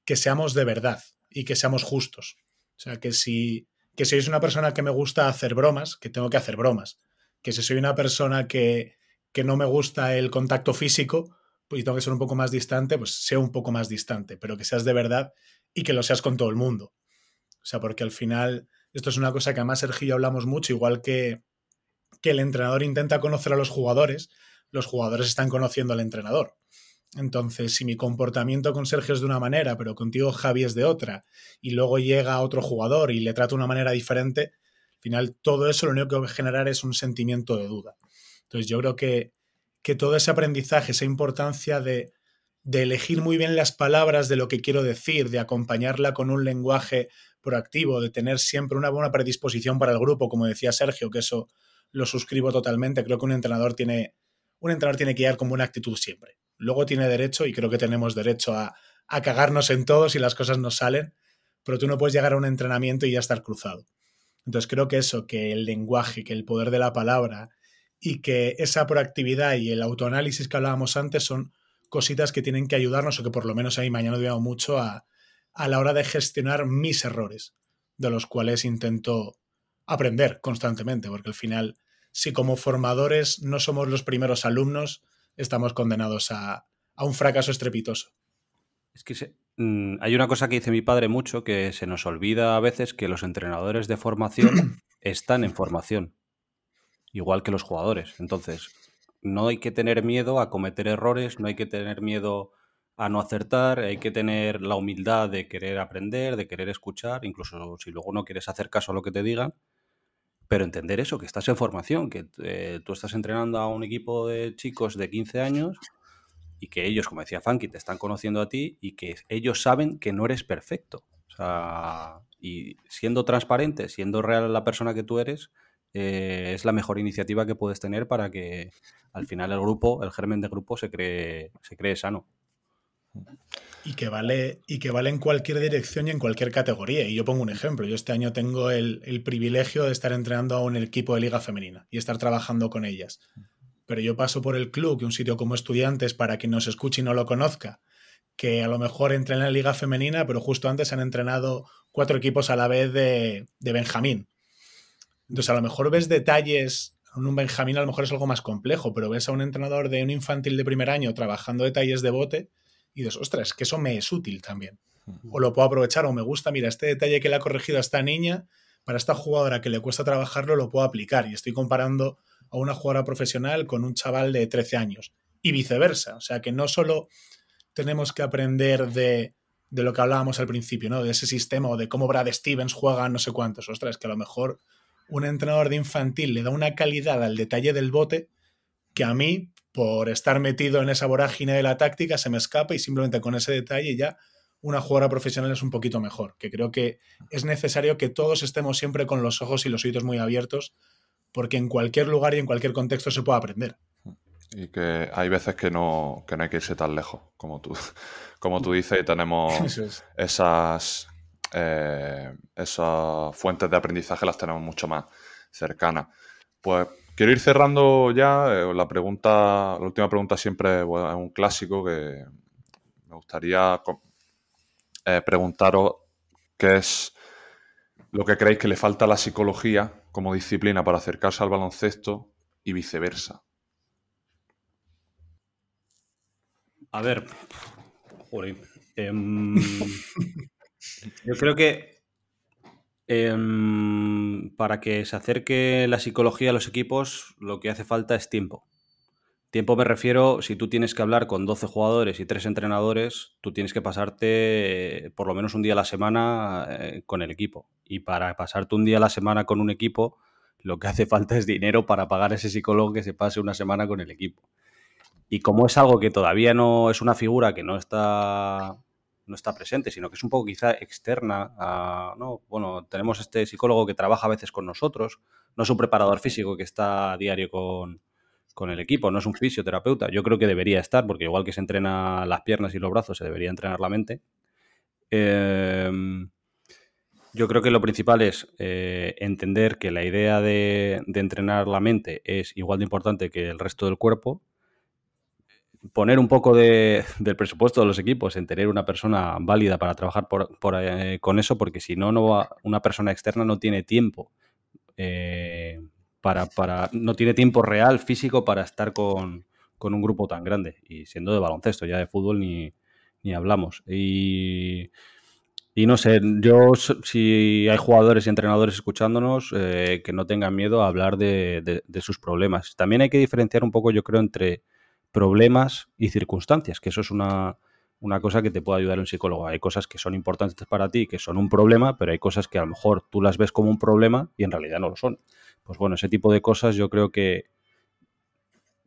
Speaker 3: que seamos de verdad y que seamos justos. O sea, que si, que si sois una persona que me gusta hacer bromas, que tengo que hacer bromas. Que si soy una persona que, que no me gusta el contacto físico, y tengo que ser un poco más distante, pues sea un poco más distante, pero que seas de verdad y que lo seas con todo el mundo. O sea, porque al final, esto es una cosa que además Sergio y yo hablamos mucho, igual que, que el entrenador intenta conocer a los jugadores, los jugadores están conociendo al entrenador. Entonces, si mi comportamiento con Sergio es de una manera, pero contigo Javi es de otra, y luego llega otro jugador y le trata de una manera diferente, al final todo eso lo único que va a generar es un sentimiento de duda. Entonces, yo creo que que todo ese aprendizaje, esa importancia de, elegir muy bien las palabras de lo que quiero decir, de acompañarla con un lenguaje proactivo, de tener siempre una buena predisposición para el grupo, como decía Sergio, que eso lo suscribo totalmente. Creo que un entrenador tiene, un entrenador tiene que llegar con buena actitud siempre. Luego tiene derecho, y creo que tenemos derecho a, a cagarnos en todo si las cosas no salen, pero tú no puedes llegar a un entrenamiento y ya estar cruzado. Entonces creo que eso, que el lenguaje, que el poder de la palabra, y que esa proactividad y el autoanálisis que hablábamos antes son cositas que tienen que ayudarnos o que por lo menos a mí mañana he mucho a, a la hora de gestionar mis errores, de los cuales intento aprender constantemente, porque al final, si como formadores no somos los primeros alumnos, estamos condenados a, a un fracaso estrepitoso.
Speaker 2: Es que mm, hay una cosa que dice mi padre mucho, que se nos olvida a veces que los entrenadores de formación están en formación igual que los jugadores. Entonces, no hay que tener miedo a cometer errores, no hay que tener miedo a no acertar, hay que tener la humildad de querer aprender, de querer escuchar, incluso si luego no quieres hacer caso a lo que te digan, pero entender eso, que estás en formación, que eh, tú estás entrenando a un equipo de chicos de 15 años y que ellos, como decía Funky, te están conociendo a ti y que ellos saben que no eres perfecto. O sea, y siendo transparente, siendo real la persona que tú eres, eh, es la mejor iniciativa que puedes tener para que al final el grupo, el germen de grupo, se cree, se cree sano.
Speaker 3: Y que, vale, y que vale en cualquier dirección y en cualquier categoría. Y yo pongo un ejemplo. Yo este año tengo el, el privilegio de estar entrenando a un equipo de liga femenina y estar trabajando con ellas. Pero yo paso por el club, que un sitio como estudiantes, para quien nos escuche y no lo conozca, que a lo mejor entrena en la liga femenina, pero justo antes han entrenado cuatro equipos a la vez de, de Benjamín. Entonces, a lo mejor ves detalles, un Benjamín a lo mejor es algo más complejo, pero ves a un entrenador de un infantil de primer año trabajando detalles de bote y dices, ostras, que eso me es útil también. O lo puedo aprovechar, o me gusta, mira, este detalle que le ha corregido a esta niña, para esta jugadora que le cuesta trabajarlo, lo puedo aplicar. Y estoy comparando a una jugadora profesional con un chaval de 13 años. Y viceversa. O sea que no solo tenemos que aprender de, de lo que hablábamos al principio, ¿no? De ese sistema o de cómo Brad Stevens juega no sé cuántos. Ostras, que a lo mejor un entrenador de infantil le da una calidad al detalle del bote que a mí, por estar metido en esa vorágine de la táctica, se me escapa y simplemente con ese detalle ya una jugadora profesional es un poquito mejor. Que creo que es necesario que todos estemos siempre con los ojos y los oídos muy abiertos, porque en cualquier lugar y en cualquier contexto se puede aprender.
Speaker 1: Y que hay veces que no, que no hay que irse tan lejos, como tú, como tú dices, y tenemos esas eh, esas fuentes de aprendizaje las tenemos mucho más cercanas. Pues quiero ir cerrando ya. Eh, la pregunta, la última pregunta siempre es un clásico que me gustaría eh, preguntaros qué es lo que creéis que le falta a la psicología como disciplina para acercarse al baloncesto y viceversa.
Speaker 2: A ver, em, yo creo que em, para que se acerque la psicología a los equipos, lo que hace falta es tiempo. Tiempo me refiero, si tú tienes que hablar con 12 jugadores y 3 entrenadores, tú tienes que pasarte eh, por lo menos un día a la semana eh, con el equipo. Y para pasarte un día a la semana con un equipo, lo que hace falta es dinero para pagar a ese psicólogo que se pase una semana con el equipo. Y como es algo que todavía no es una figura que no está, no está presente, sino que es un poco quizá externa a, ¿no? Bueno, tenemos este psicólogo que trabaja a veces con nosotros, no es un preparador físico que está a diario con, con el equipo, no es un fisioterapeuta. Yo creo que debería estar, porque igual que se entrena las piernas y los brazos, se debería entrenar la mente. Em, yo creo que lo principal es eh, entender que la idea de, entrenar la mente es igual de importante que el resto del cuerpo. Poner un poco del presupuesto de los equipos en tener una persona válida para trabajar eh, con eso, porque si no, no una persona externa no tiene tiempo eh, para, no tiene tiempo real, físico, para estar con, un grupo tan grande. Y siendo de baloncesto, ya de fútbol ni, hablamos. Y, no sé, yo si hay jugadores y entrenadores escuchándonos, eh, que no tengan miedo a hablar de, sus problemas. También hay que diferenciar un poco, yo creo, entre problemas y circunstancias, que eso es una, una cosa que te puede ayudar un psicólogo. Hay cosas que son importantes para ti, que son un problema, pero hay cosas que a lo mejor tú las ves como un problema y en realidad no lo son pues bueno, ese tipo de cosas yo creo que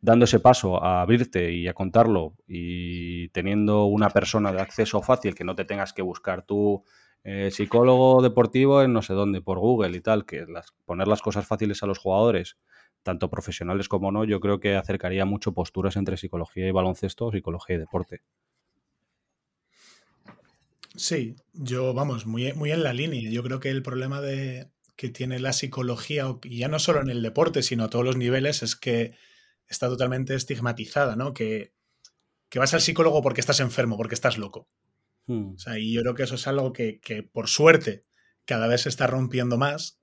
Speaker 2: dando ese paso a abrirte y a contarlo y teniendo una persona de acceso fácil que no te tengas que buscar tú eh, psicólogo deportivo en no sé dónde por Google y tal, que poner las cosas fáciles a los jugadores, tanto profesionales como no, yo creo que acercaría mucho posturas entre psicología y baloncesto, psicología y deporte.
Speaker 3: Sí, yo vamos, muy, muy en la línea. Yo creo que el problema de, que tiene la psicología, y ya no solo en el deporte, sino a todos los niveles, es que está totalmente estigmatizada, ¿no? Que, vas al psicólogo porque estás enfermo, porque estás loco. Hmm. O sea, y yo creo que eso es algo que, que, por suerte cada vez se está rompiendo más,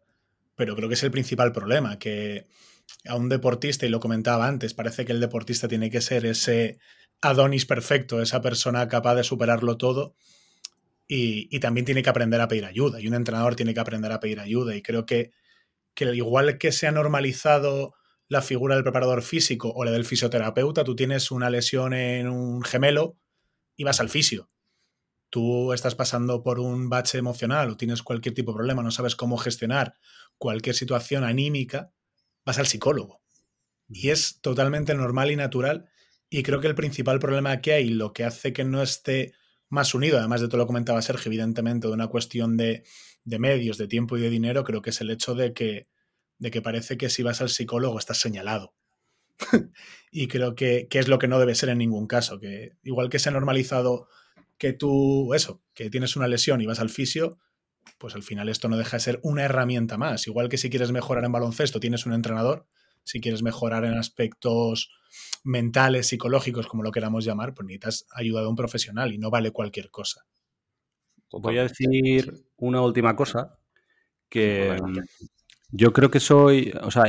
Speaker 3: pero creo que es el principal problema, que a un deportista, y lo comentaba antes, parece que el deportista tiene que ser ese Adonis perfecto, esa persona capaz de superarlo todo, y, también tiene que aprender a pedir ayuda. Y un entrenador tiene que aprender a pedir ayuda. Y creo que, que igual que se ha normalizado la figura del preparador físico o la del fisioterapeuta, tú tienes una lesión en un gemelo y vas al fisio. Tú estás pasando por un bache emocional o tienes cualquier tipo de problema, no sabes cómo gestionar cualquier situación anímica, vas al psicólogo. Y es totalmente normal y natural. Y creo que el principal problema que hay, lo que hace que no esté más unido, además de todo lo comentaba Sergio, evidentemente, de una cuestión de, medios, de tiempo y de dinero, creo que es el hecho de que, de que parece que si vas al psicólogo estás señalado. y creo que, es lo que no debe ser en ningún caso, que igual que se ha normalizado que tú, eso, que tienes una lesión y vas al fisio, pues al final esto no deja de ser una herramienta más. Igual que si quieres mejorar en baloncesto, tienes un entrenador, si quieres mejorar en aspectos mentales, psicológicos, como lo queramos llamar, pues necesitas ayuda de un profesional y no vale cualquier cosa.
Speaker 2: Voy a decir una última cosa, que yo creo que soy, o sea,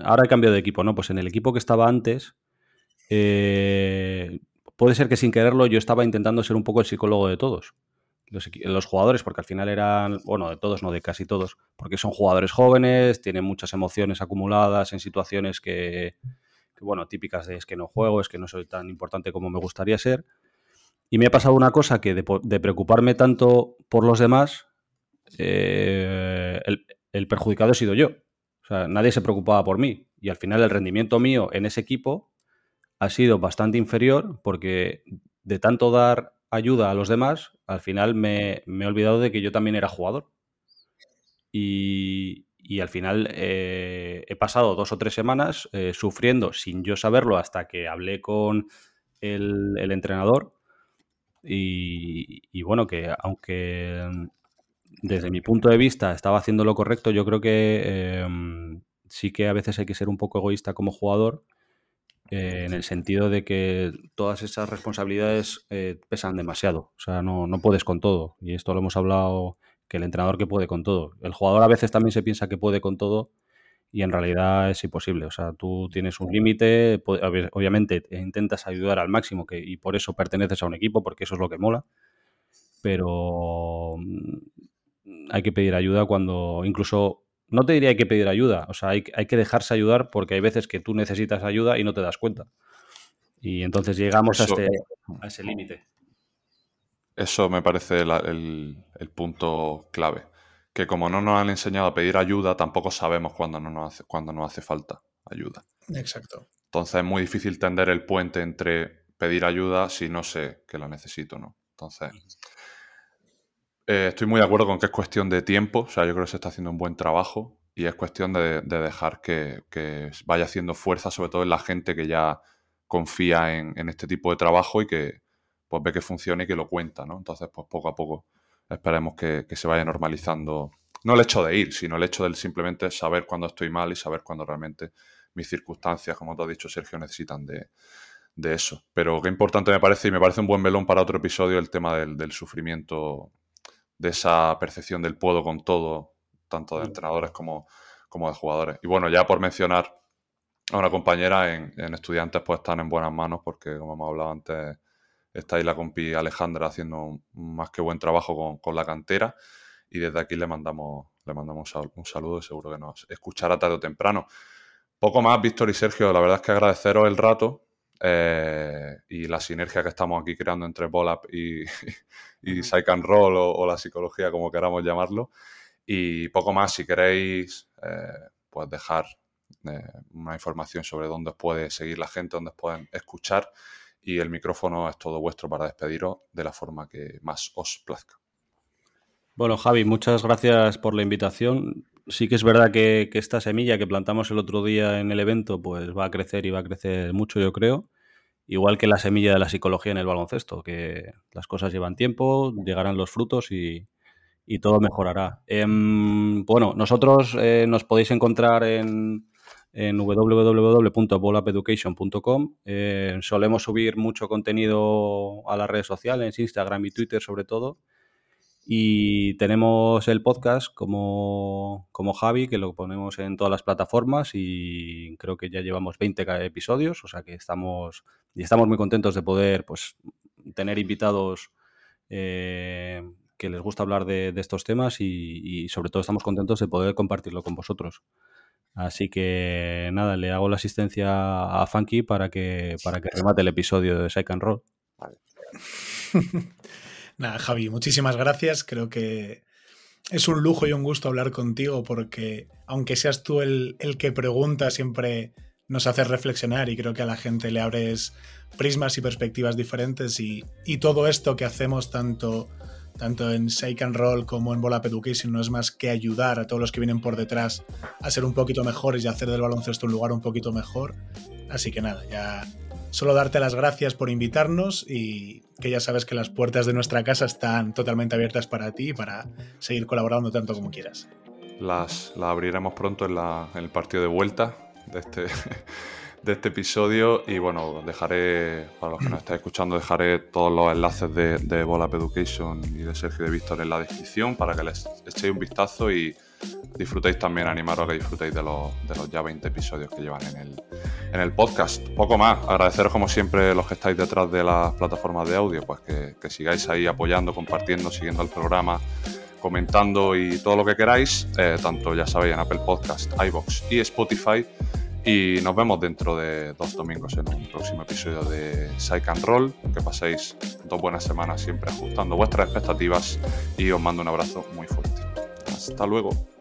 Speaker 2: ahora he cambiado de equipo, ¿no? Pues en el equipo que estaba antes, eh, puede ser que sin quererlo yo estaba intentando ser un poco el psicólogo de todos. Los, jugadores, porque al final eran, bueno, de todos, no de casi todos, porque son jugadores jóvenes, tienen muchas emociones acumuladas en situaciones que, bueno, típicas de es que no juego, es que no soy tan importante como me gustaría ser. Y me ha pasado una cosa que de, preocuparme tanto por los demás, eh, el, perjudicado he sido yo. O sea, nadie se preocupaba por mí. Y al final el rendimiento mío en ese equipo ha sido bastante inferior porque de tanto dar ayuda a los demás, al final me, he olvidado de que yo también era jugador. Y, y al final eh, he pasado dos o tres semanas eh, sufriendo sin yo saberlo hasta que hablé con el, entrenador. Y, bueno, que aunque desde mi punto de vista estaba haciendo lo correcto, yo creo que em, sí que a veces hay que ser un poco egoísta como jugador. Eh, en el sentido de que todas esas responsabilidades pesan demasiado. O sea, no, no puedes con todo. Y esto lo hemos hablado que el entrenador que puede con todo. El jugador a veces también se piensa que puede con todo y en realidad es imposible. O sea, tú tienes un límite, obviamente intentas ayudar al máximo que, y por eso perteneces a un equipo, porque eso es lo que mola, pero mm, hay que pedir ayuda cuando incluso, no te diría hay que pedir ayuda, o sea, hay, hay que dejarse ayudar porque hay veces que tú necesitas ayuda y no te das cuenta. Y entonces llegamos a, este, a ese límite.
Speaker 1: Eso me parece el, punto clave. Que como no nos han enseñado a pedir ayuda, tampoco sabemos cuándo, no nos, hace, cuándo nos hace falta ayuda.
Speaker 3: Exacto.
Speaker 1: Entonces es muy difícil tender el puente entre pedir ayuda si no sé que la necesito, ¿no? Entonces, eh, estoy muy de acuerdo con que es cuestión de tiempo. O sea, yo creo que se está haciendo un buen trabajo y es cuestión de, dejar que, vaya haciendo fuerza, sobre todo en la gente que ya confía en, este tipo de trabajo y que, pues ve que funciona y que lo cuenta, ¿no? Entonces, pues poco a poco esperemos que, se vaya normalizando, no el hecho de ir, sino el hecho de simplemente saber cuándo estoy mal y saber cuándo realmente mis circunstancias, como tú has dicho, Sergio, necesitan de, eso. Pero qué importante me parece, y me parece un buen melón para otro episodio, el tema del, sufrimiento, de esa percepción del puedo con todo, tanto de mm. entrenadores como, como de jugadores. Y bueno, ya por mencionar a una compañera en, en estudiantes, pues están en buenas manos, porque como hemos hablado antes, Está ahí la compi Alejandra haciendo más que buen trabajo con, la cantera. Y desde aquí le mandamos, le mandamos un saludo y seguro que nos escuchará tarde o temprano. Poco más, Víctor y Sergio. La verdad es que agradeceros el rato eh, y la sinergia que estamos aquí creando entre Bolap y, y Psych and Roll o, la psicología, como queramos llamarlo. Y poco más, si queréis, eh, pues dejar eh, una información sobre dónde os puede seguir la gente, dónde os pueden escuchar y el micrófono es todo vuestro para despediros de la forma que más os plazca.
Speaker 2: Bueno, Javi, muchas gracias por la invitación. Sí que es verdad que, esta semilla que plantamos el otro día en el evento, pues va a crecer y va a crecer mucho, yo creo. Igual que la semilla de la psicología en el baloncesto, que las cosas llevan tiempo, llegarán los frutos y, todo mejorará. Em, bueno, nosotros eh, nos podéis encontrar en, en www.bolapeducation.com. Eh, solemos subir mucho contenido a las redes sociales, Instagram y Twitter sobre todo. Y tenemos el podcast como, como Javi, que lo ponemos en todas las plataformas y creo que ya llevamos 20 episodios, o sea que estamos, y estamos muy contentos de poder pues, tener invitados eh, que les gusta hablar de, estos temas y, sobre todo estamos contentos de poder compartirlo con vosotros. Así que nada, le hago la asistencia a Funky para que, para que remate el episodio de Psych and Roll.
Speaker 3: nada, Javi, muchísimas gracias. Creo que es un lujo y un gusto hablar contigo porque aunque seas tú el, el que pregunta, siempre nos haces reflexionar y creo que a la gente le abres prismas y perspectivas diferentes y, y todo esto que hacemos tanto tanto en Shake and Roll como en Bola Education, no es más que ayudar a todos los que vienen por detrás a ser un poquito mejores y hacer del baloncesto un lugar un poquito mejor. Así que nada, ya solo darte las gracias por invitarnos y que ya sabes que las puertas de nuestra casa están totalmente abiertas para ti y para seguir colaborando tanto como quieras.
Speaker 1: Las, abriremos pronto en, en el partido de vuelta de este de este episodio. Y bueno, dejaré, para los que nos estáis escuchando, dejaré todos los enlaces de, de Bolap Education y de Sergio de Víctor en la descripción para que les echéis un vistazo y disfrutéis también, animaros a que disfrutéis de los, de los ya 20 episodios que llevan en el, en el podcast. Poco más, agradeceros como siempre los que estáis detrás de las plataformas de audio, pues que, que sigáis ahí apoyando, compartiendo, siguiendo el programa comentando y todo lo que queráis, eh, tanto ya sabéis en Apple Podcast, iBox y Spotify. Y nos vemos dentro de dos domingos en un próximo episodio de Psych and Roll. Que paséis dos buenas semanas siempre ajustando vuestras expectativas y os mando un abrazo muy fuerte. Hasta luego.